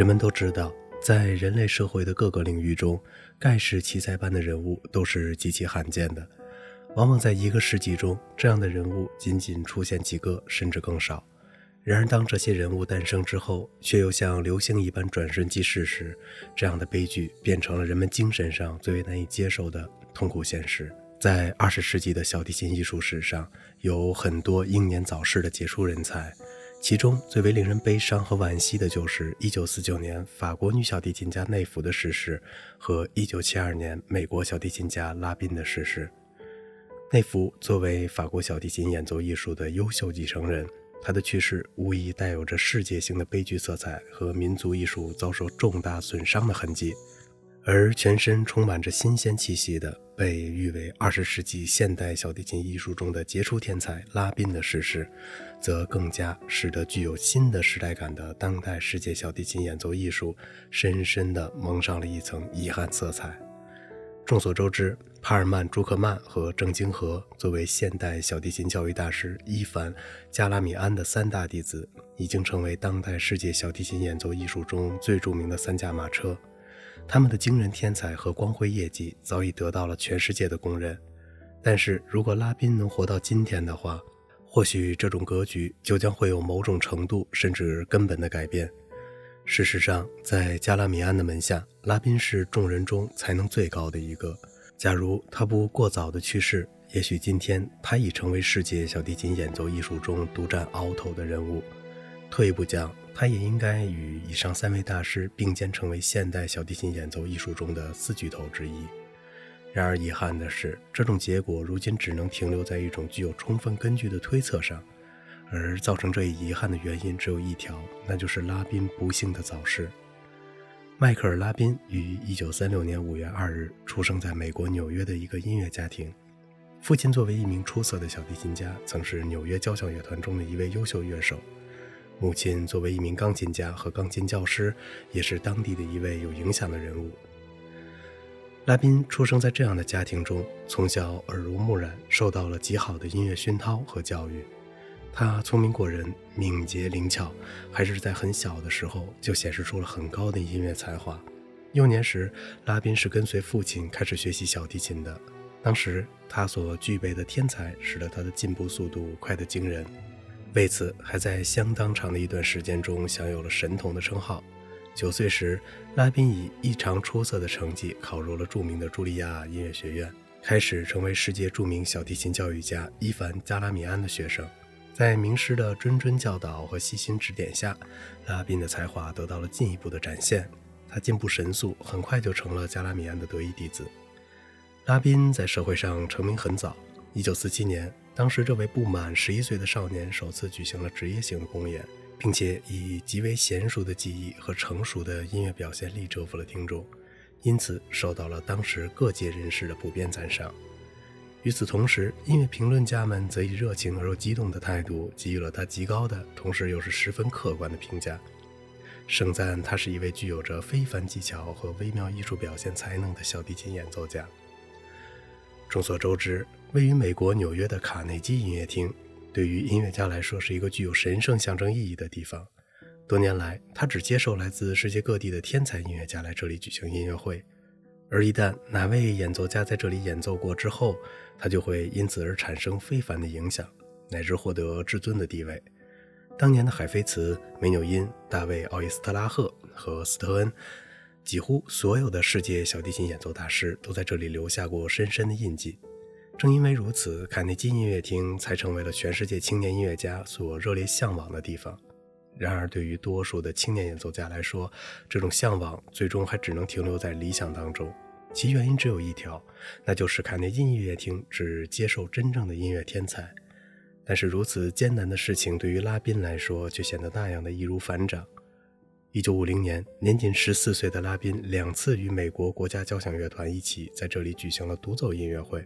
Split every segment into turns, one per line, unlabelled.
人们都知道，在人类社会的各个领域中，盖世奇才般的人物都是极其罕见的。往往在一个世纪中，这样的人物仅仅出现几个，甚至更少。然而，当这些人物诞生之后，却又像流星一般转瞬即逝时，这样的悲剧变成了人们精神上最为难以接受的痛苦现实。在二十世纪的小提琴艺术史上，有很多英年早逝的杰出人才，其中最为令人悲伤和惋惜的就是1949年法国女小提琴家内弗的逝世和1972年美国小提琴家拉宾的逝世。内弗作为法国小提琴演奏艺术的优秀继承人，他的去世无疑带有着世界性的悲剧色彩和民族艺术遭受重大损伤的痕迹。而全身充满着新鲜气息的，被誉为二十世纪现代小提琴艺术中的杰出天才拉宾的逝世，则更加使得具有新的时代感的当代世界小提琴演奏艺术深深地蒙上了一层遗憾色彩。众所周知，帕尔曼、朱克曼和郑京和作为现代小提琴教育大师伊凡·加拉米安的三大弟子，已经成为当代世界小提琴演奏艺术中最著名的三驾马车。他们的惊人天才和光辉业绩早已得到了全世界的公认。但是如果拉宾能活到今天的话，或许这种格局就将会有某种程度甚至根本的改变。事实上，在加拉米安的门下，拉宾是众人中才能最高的一个。假如他不过早的去世，也许今天他已成为世界小提琴演奏艺术中独占鳌头的人物。退一步讲，他也应该与以上三位大师并肩成为现代小提琴演奏艺术中的四巨头之一。然而，遗憾的是，这种结果如今只能停留在一种具有充分根据的推测上。而造成这一遗憾的原因只有一条，那就是拉宾不幸的早逝。迈克尔·拉宾于1936年5月2日出生在美国纽约的一个音乐家庭。父亲作为一名出色的小提琴家，曾是纽约交响乐团中的一位优秀乐手；母亲作为一名钢琴家和钢琴教师，也是当地的一位有影响的人物。拉宾出生在这样的家庭中，从小耳濡目染，受到了极好的音乐熏陶和教育。他聪明过人，敏捷灵巧，还是在很小的时候就显示出了很高的音乐才华。幼年时，拉宾是跟随父亲开始学习小提琴的。当时他所具备的天才，使得他的进步速度快得惊人，为此还在相当长的一段时间中享有了神童的称号。九岁时，拉宾以异常出色的成绩考入了著名的茱莉亚音乐学院，开始成为世界著名小提琴教育家伊凡·加拉米安的学生。在名师的谆谆教导和细心指点下，拉宾的才华得到了进一步的展现。他进步神速，很快就成了加拉米安的得意弟子。拉宾在社会上成名很早。1947年，当时这位不满11岁的少年首次举行了职业性的公演，并且以极为娴熟的技艺和成熟的音乐表现力折服了听众，因此受到了当时各界人士的普遍赞赏。与此同时，音乐评论家们则以热情而又激动的态度给予了他极高的，同时又是十分客观的评价，盛赞他是一位具有着非凡技巧和微妙艺术表现才能的小提琴演奏家。众所周知，位于美国纽约的卡内基音乐厅，对于音乐家来说是一个具有神圣象征意义的地方。多年来，他只接受来自世界各地的天才音乐家来这里举行音乐会。而一旦哪位演奏家在这里演奏过之后，他就会因此而产生非凡的影响，乃至获得至尊的地位。当年的海菲茨、梅纽因、大卫·奥伊斯特拉赫和斯特恩，几乎所有的世界小提琴演奏大师都在这里留下过深深的印记。正因为如此，卡内基音乐厅才成为了全世界青年音乐家所热烈向往的地方。然而，对于多数的青年演奏家来说，这种向往最终还只能停留在理想当中。其原因只有一条，那就是卡内基音乐厅只接受真正的音乐天才。但是，如此艰难的事情对于拉宾来说却显得那样的易如反掌。1950年，年仅14岁的拉宾两次与美国国家交响乐团一起在这里举行了独奏音乐会，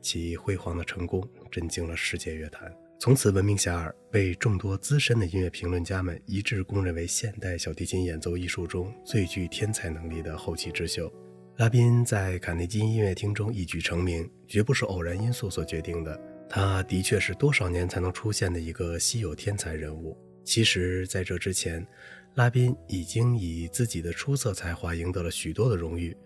其辉煌的成功震惊了世界乐坛。从此闻名遐迩，被众多资深的音乐评论家们一致公认为现代小提琴演奏艺术中最具天才能力的后起之秀。拉宾在卡内基音乐厅中一举成名，绝不是偶然因素所决定的。他的确是多少年才能出现的一个稀有天才人物。其实，在这之前，拉宾已经以自己的出色才华赢得了许多的荣誉。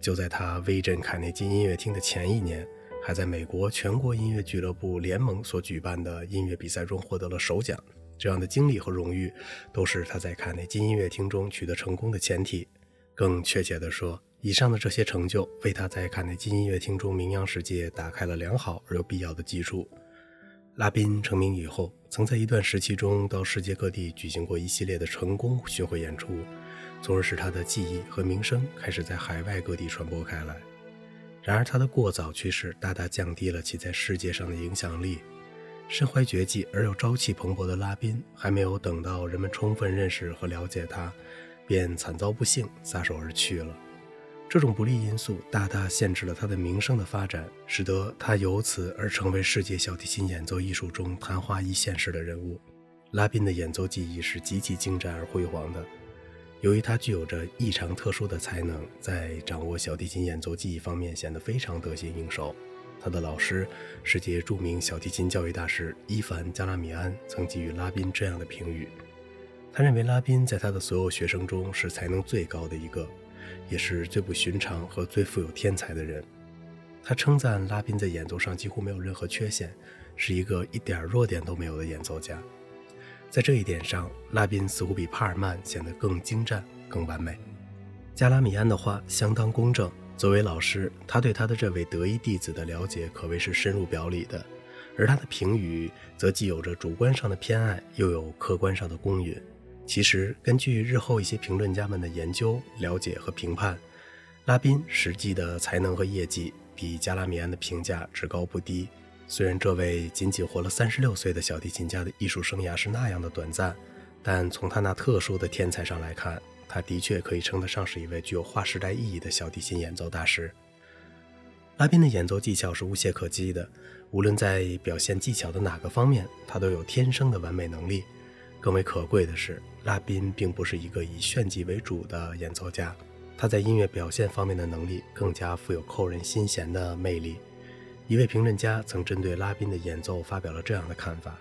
就在他威震卡内基音乐厅的前一年，还在美国全国音乐俱乐部联盟所举办的音乐比赛中获得了首奖。这样的经历和荣誉，都是他在卡内基音乐厅中取得成功的前提。更确切地说，以上的这些成就为他在卡内基音乐厅中名扬世界打开了良好而又必要的基础。拉宾成名以后，曾在一段时期中到世界各地举行过一系列的成功巡回演出，从而使他的技艺和名声开始在海外各地传播开来。然而，他的过早去世大大降低了其在世界上的影响力。身怀绝技而又朝气蓬勃的拉宾，还没有等到人们充分认识和了解他。便惨遭不幸，撒手而去了。这种不利因素大大限制了他的名声的发展，使得他由此而成为世界小提琴演奏艺术中昙花一现式的人物。拉宾的演奏技艺是极其精湛而辉煌的。由于他具有着异常特殊的才能，在掌握小提琴演奏技艺方面显得非常得心应手。他的老师，世界著名小提琴教育大师伊凡·加拉米安曾给予拉宾这样的评语。他认为拉宾在他的所有学生中是才能最高的一个，也是最不寻常和最富有天才的人。他称赞拉宾在演奏上几乎没有任何缺陷，是一个一点弱点都没有的演奏家。在这一点上，拉宾似乎比帕尔曼显得更精湛、更完美。加拉米安的话相当公正。作为老师，他对他的这位得意弟子的了解可谓是深入表里的，而他的评语则既有着主观上的偏爱，又有客观上的公允。其实，根据日后一些评论家们的研究、了解和评判，拉宾实际的才能和业绩比加拉米安的评价只高不低。虽然这位仅仅活了三十六岁的小提琴家的艺术生涯是那样的短暂，但从他那特殊的天才上来看，他的确可以称得上是一位具有划时代意义的小提琴演奏大师。拉宾的演奏技巧是无懈可击的，无论在表现技巧的哪个方面，他都有天生的完美能力。更为可贵的是，拉宾并不是一个以炫技为主的演奏家，他在音乐表现方面的能力更加富有扣人心弦的魅力。一位评论家曾针对拉宾的演奏发表了这样的看法：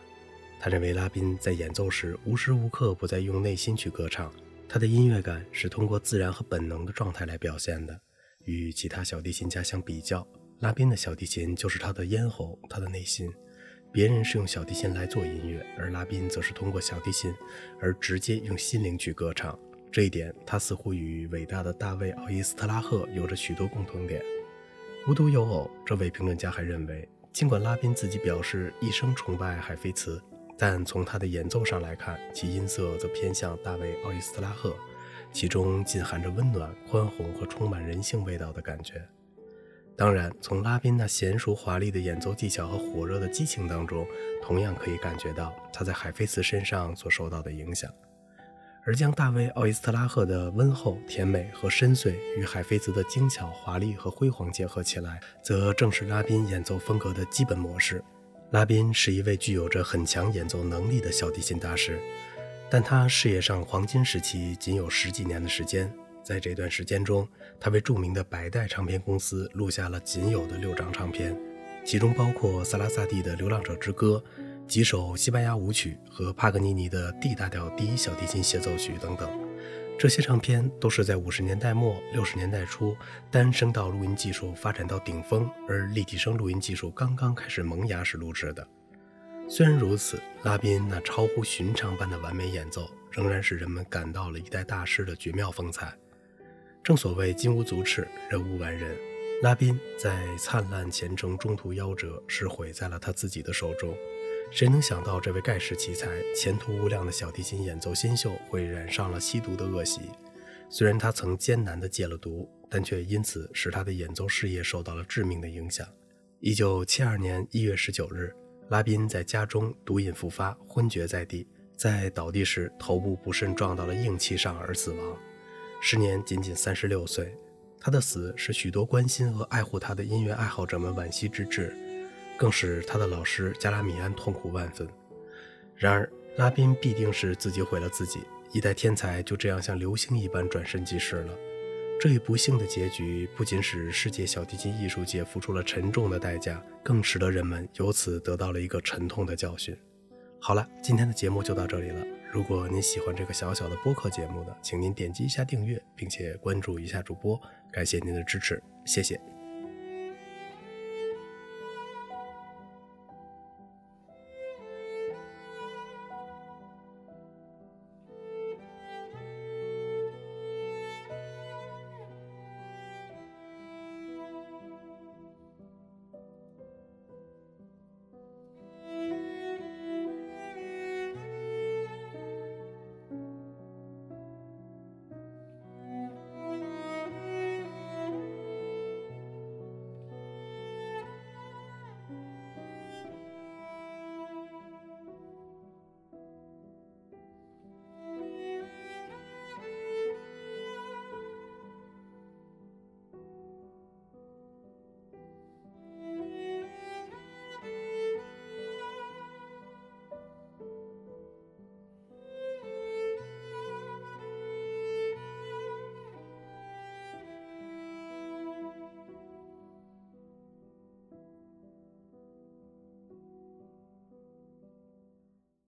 他认为拉宾在演奏时无时无刻不在用内心去歌唱，他的音乐感是通过自然和本能的状态来表现的。与其他小提琴家相比较，拉宾的小提琴就是他的咽喉，他的内心。别人是用小提琴来做音乐，而拉宾则是通过小提琴而直接用心灵去歌唱。这一点，他似乎与伟大的大卫·奥伊斯特拉赫有着许多共同点。无独有偶，这位评论家还认为，尽管拉宾自己表示一生崇拜海菲茨，但从他的演奏上来看，其音色则偏向大卫·奥伊斯特拉赫，其中尽含着温暖、宽宏和充满人性味道的感觉。当然，从拉宾那娴熟华丽的演奏技巧和火热的激情当中，同样可以感觉到他在海菲茨身上所受到的影响。而将大卫·奥伊斯特拉赫的温厚、甜美和深邃与海菲兹的精巧、华丽和辉煌结合起来，则正是拉宾演奏风格的基本模式。拉宾是一位具有着很强演奏能力的小提琴大师，但他事业上黄金时期仅有十几年的时间。在这段时间中，他为著名的百代唱片公司录下了仅有的六张唱片，其中包括萨拉萨蒂的《流浪者之歌》、几首西班牙舞曲和帕格尼尼的 D 大调第一小提琴协奏曲等等。这些唱片都是在五十年代末六十年代初，单声道录音技术发展到顶峰，而立体声录音技术刚刚开始萌芽时录制的。虽然如此，拉宾那超乎寻常般的完美演奏，仍然使人们感到了一代大师的绝妙风采。正所谓金无足赤，人无完人。拉宾在灿烂前程中途夭折，是毁在了他自己的手中。谁能想到这位盖世奇才、前途无量的小提琴演奏新秀会染上了吸毒的恶习？虽然他曾艰难地戒了毒，但却因此使他的演奏事业受到了致命的影响。一九七二年一月十九日，拉宾在家中毒瘾复发，昏厥在地，在倒地时头部不慎撞到了硬器上而死亡。时年仅仅三十六岁，他的死使许多关心和爱护他的音乐爱好者们惋惜之至，更使他的老师加拉米安痛苦万分。然而，拉宾必定是自己毁了自己，一代天才就这样像流星一般转瞬即逝了。这一不幸的结局不仅使世界小提琴艺术界付出了沉重的代价，更使得人们由此得到了一个沉痛的教训。好了，今天的节目就到这里了。如果您喜欢这个小小的播客节目呢，请您点击一下订阅，并且关注一下主播，感谢您的支持，谢谢。